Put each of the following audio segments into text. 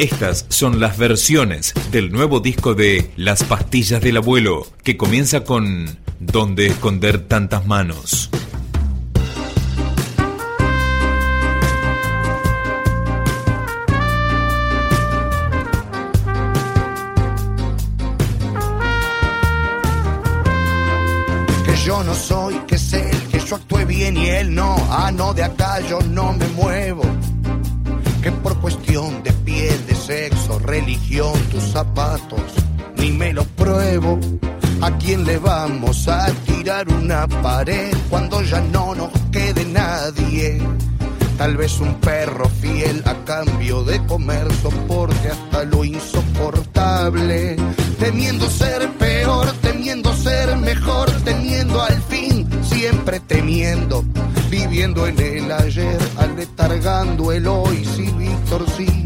Estas son las versiones del nuevo disco de Las pastillas del abuelo, que comienza con ¿Dónde esconder tantas manos? Que yo no soy, que es él, que yo actúe bien y él no. Ah, no, de acá yo no me muevo. Que por cuestión de sexo, religión, tus zapatos, ni me los pruebo. ¿A quién le vamos a tirar una pared cuando ya no nos quede nadie? Tal vez un perro fiel a cambio de comer soporte hasta lo insoportable. Temiendo ser peor, temiendo ser mejor, temiendo al fin, siempre temiendo. Viviendo en el ayer, aletargando el hoy, sí, Víctor, sí,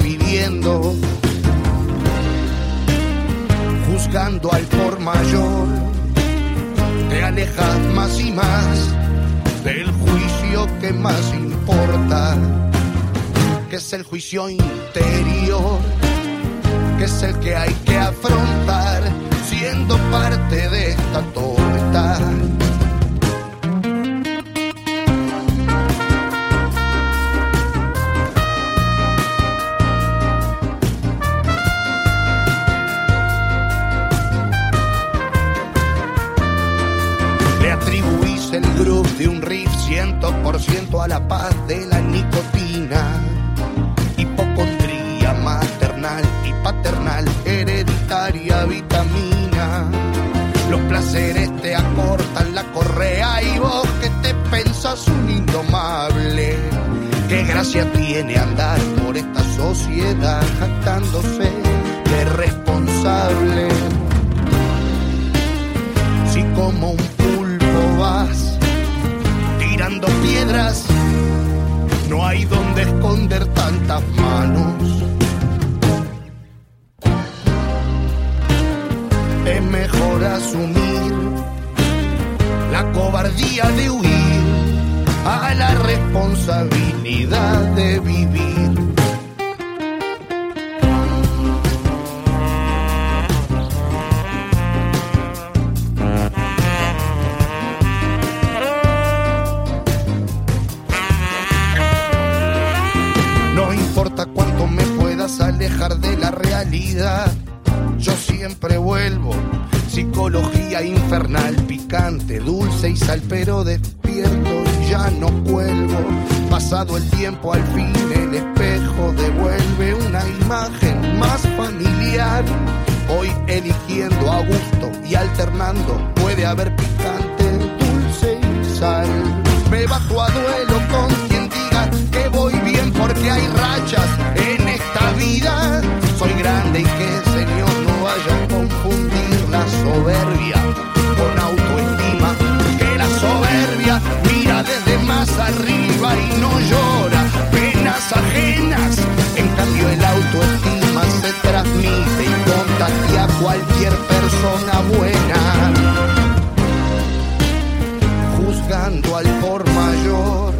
sobreviviendo juzgando al por mayor, te alejas más y más del juicio que más importa, que es el juicio interior, que es el que hay que afrontar siendo parte de esta torta. Groove de un riff 100% a la paz de la nicotina. Hipocondría maternal y paternal, hereditaria vitamina. Los placeres te acortan la correa y vos que te pensas un indomable. Qué gracia tiene andar por esta sociedad jactándose de responsable si como un tirando piedras, no hay donde esconder tantas manos. Es mejor asumir la cobardía de huir a la responsabilidad de vivir. Infernal, picante, dulce y sal, pero despierto y ya no cuelgo. Pasado el tiempo, al fin el espejo devuelve una imagen más familiar. Hoy eligiendo a gusto y alternando, puede haber picante, buena juzgando al por mayor.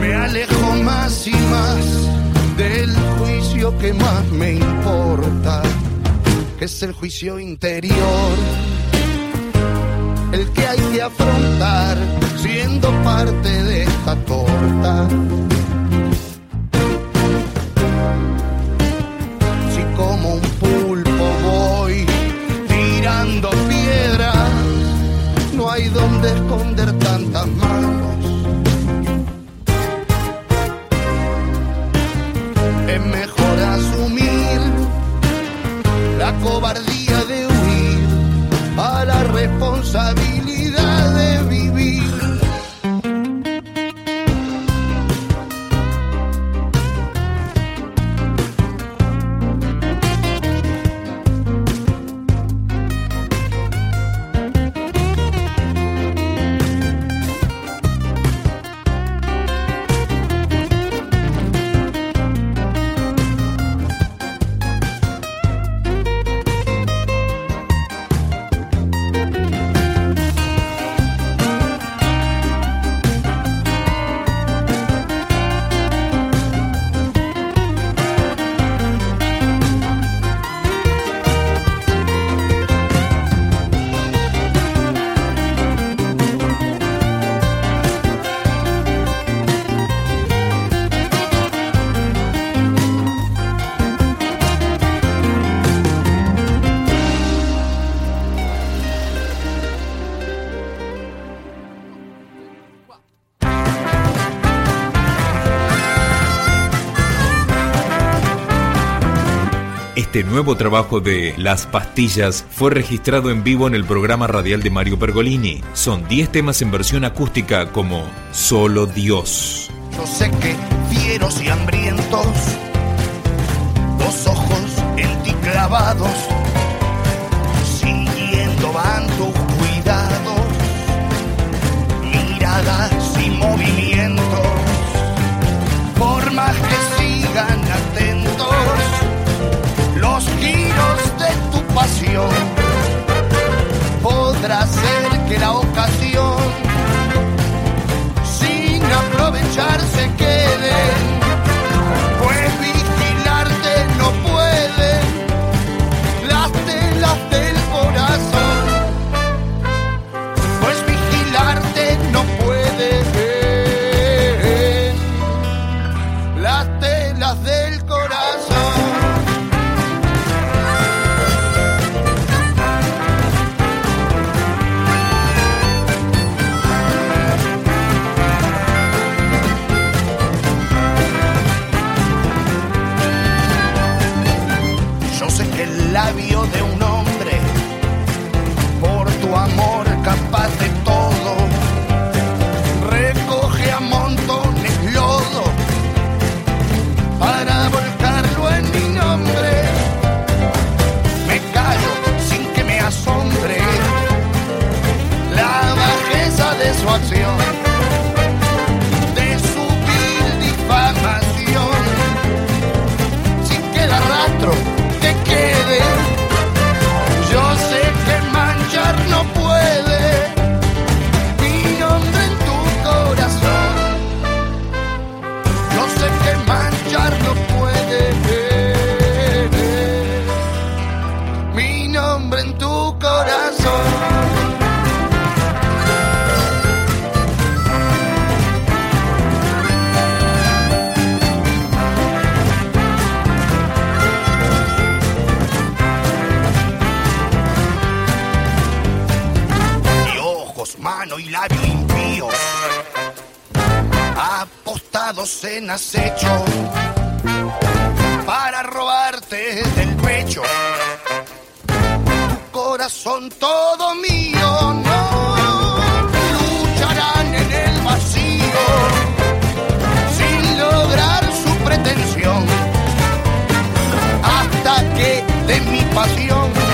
Me alejo más y más del juicio que más me importa, que es el juicio interior. El que hay que afrontar siendo parte de esta torta. Donde esconder tantas manos. Es mejor asumir la cobardía nuevo trabajo de Las Pastillas fue registrado en vivo en el programa radial de Mario Pergolini. Son 10 temas en versión acústica como Solo Dios. Yo sé que fieros y hambrientos, dos ojos en ti clavados, siguiendo van tus cuidados, miradas y movimientos, podrá ser que la ocasión en acecho para robarte del pecho. Tu corazón todo mío, no lucharán en el vacío sin lograr su pretensión hasta que de mi pasión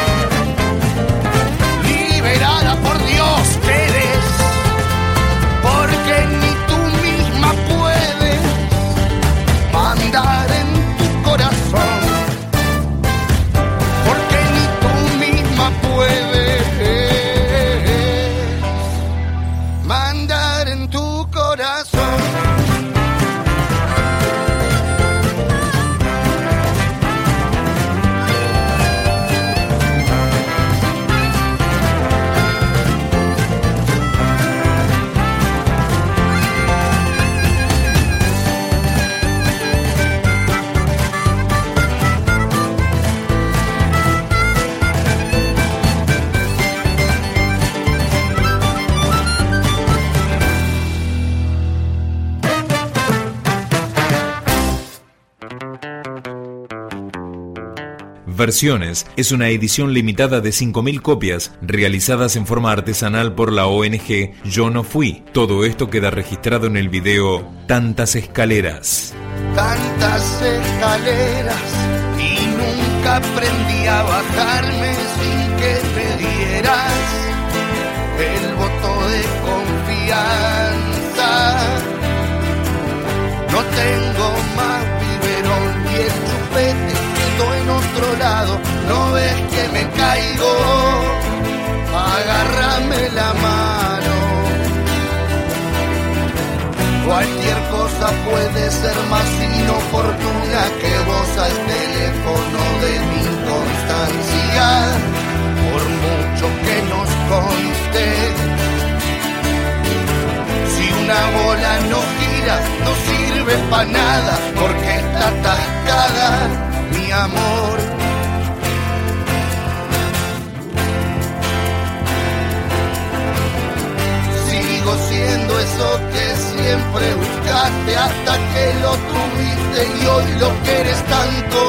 Versiones es una edición limitada de 5.000 copias realizadas en forma artesanal por la ONG Yo No Fui. Todo esto queda registrado en el video Tantas Escaleras. tantas escaleras y nunca aprendí a bajarme sin que me dieras el voto de confianza. No tengo más biberón y el chupete No ves que me caigo, agárrame la mano. Cualquier cosa puede ser más inoportuna que vos al teléfono de mi inconstancia, por mucho que nos conste. Si una bola no gira, no sirve para nada, porque está atascada, mi amor. Eso que siempre buscaste hasta que lo tuviste y hoy lo quieres tanto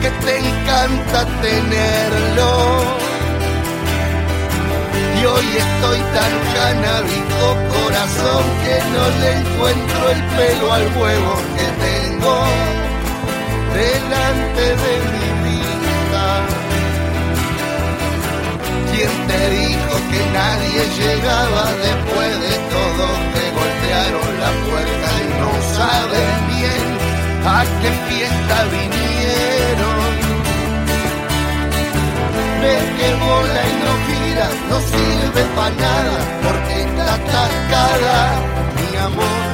que te encanta tenerlo. Y hoy estoy tan canábico corazón que no le encuentro el pelo al huevo que tengo delante de mi ¿Quién te dijo que nadie llegaba después de todo? Que golpearon la puerta y no saben bien a qué fiesta vinieron. Ves que bola y no gira, no sirve para nada, porque está atascada, mi amor.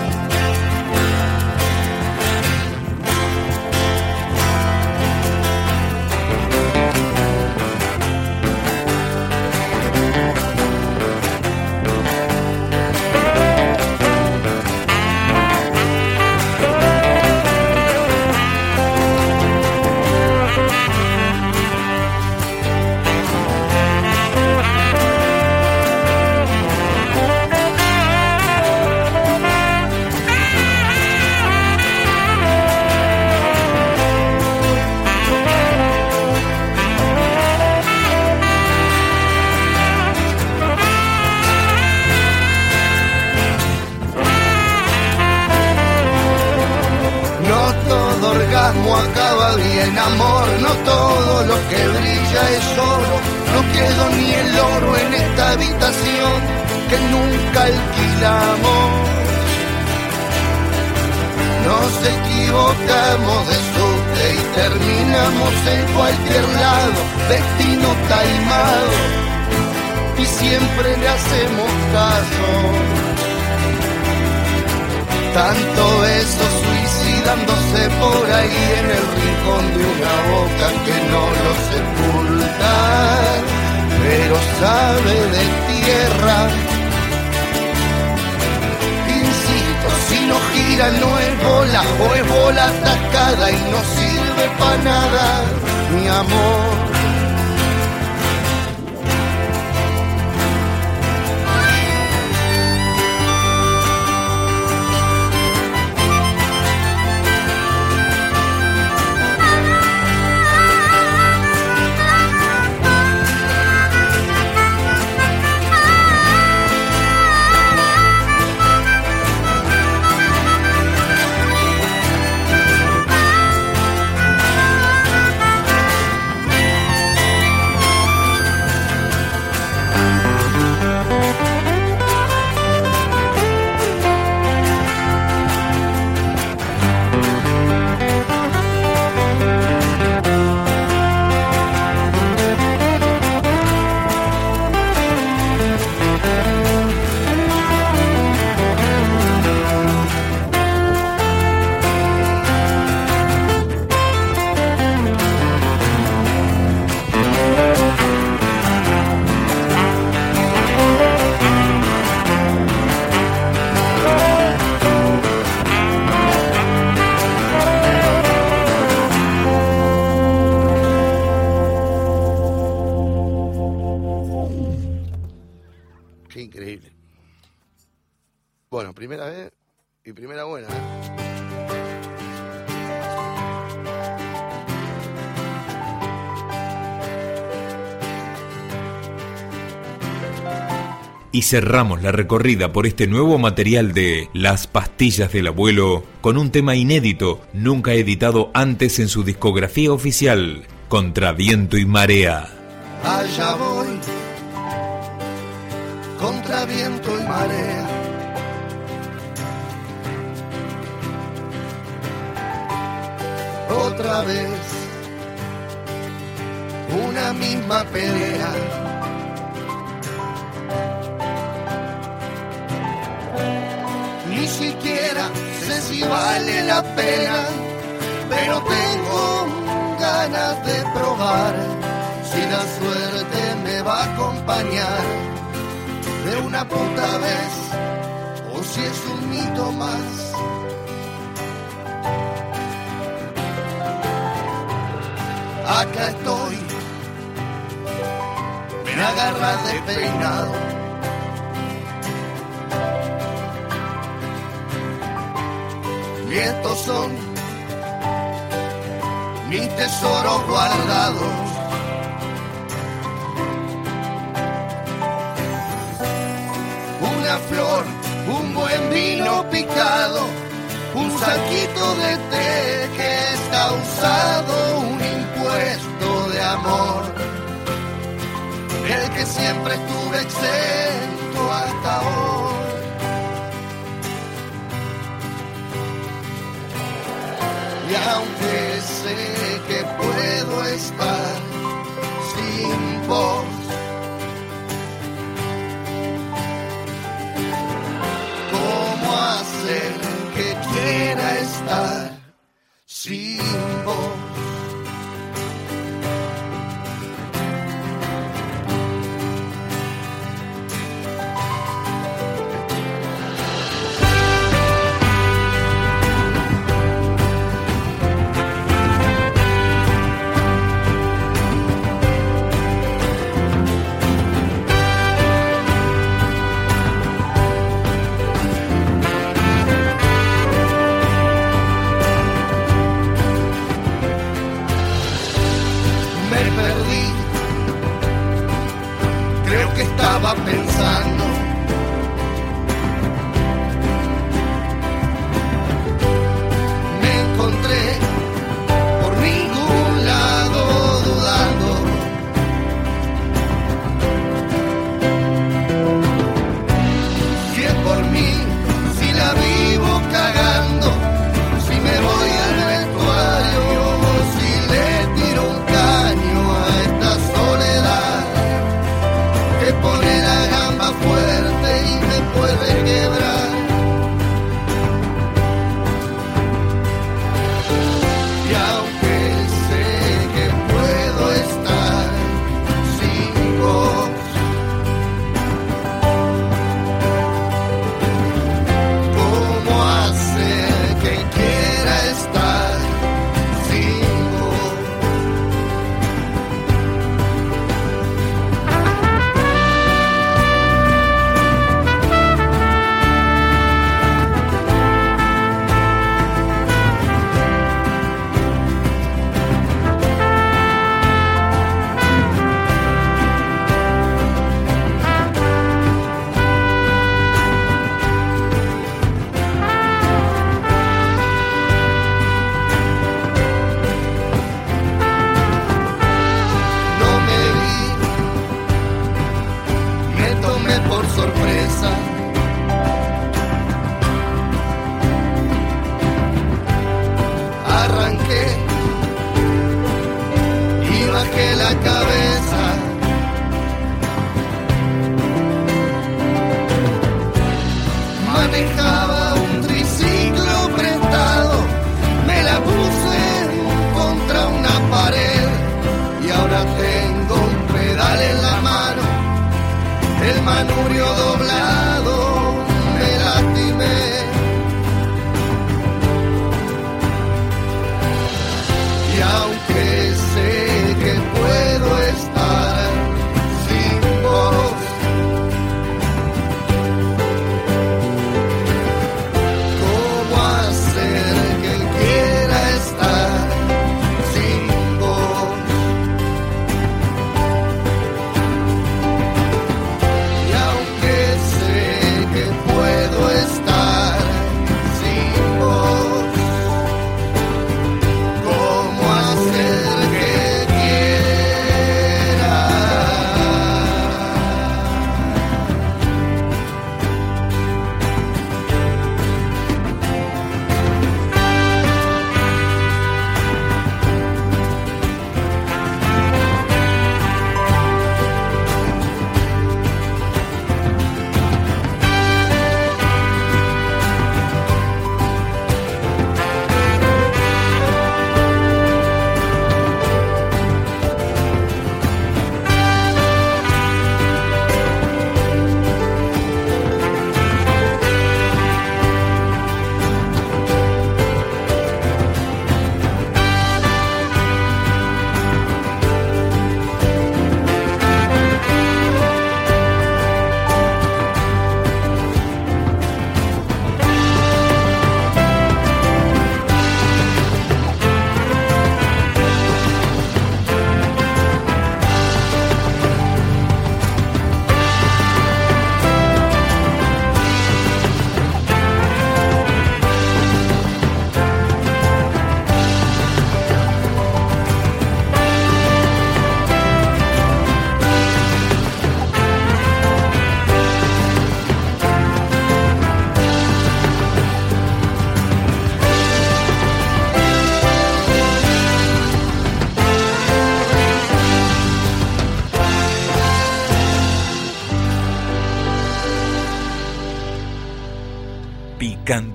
Terminamos en cualquier lado, destino taimado, y siempre le hacemos caso. Tanto eso suicidándose por ahí en el rincón de una boca que no lo sepulta, pero sabe de tierra. Insisto, si no gira no es bola o es bola atacada y no nada, mi amor. Y cerramos la recorrida por este nuevo material de Las pastillas del abuelo con un tema inédito, nunca editado antes en su discografía oficial, Contra viento y marea. Allá voy, contra viento y marea. Otra vez, una misma pelea. Siquiera sé si vale la pena, pero tengo ganas de probar si la suerte me va a acompañar de una puta vez o si es un mito más. Acá estoy, me agarras nietos son mi tesoro guardado. Una flor, un buen vino picado, un saquito de té que está usado, un impuesto de amor, el que siempre estuvo